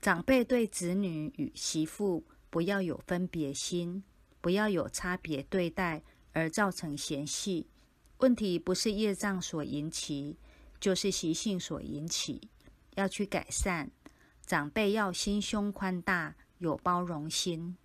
长辈对子女与媳妇不要有分别心不要有差别对待而造成嫌隙。问题不是业障所引起就是习性所引起要去改善。长辈要心胸宽大有包容心。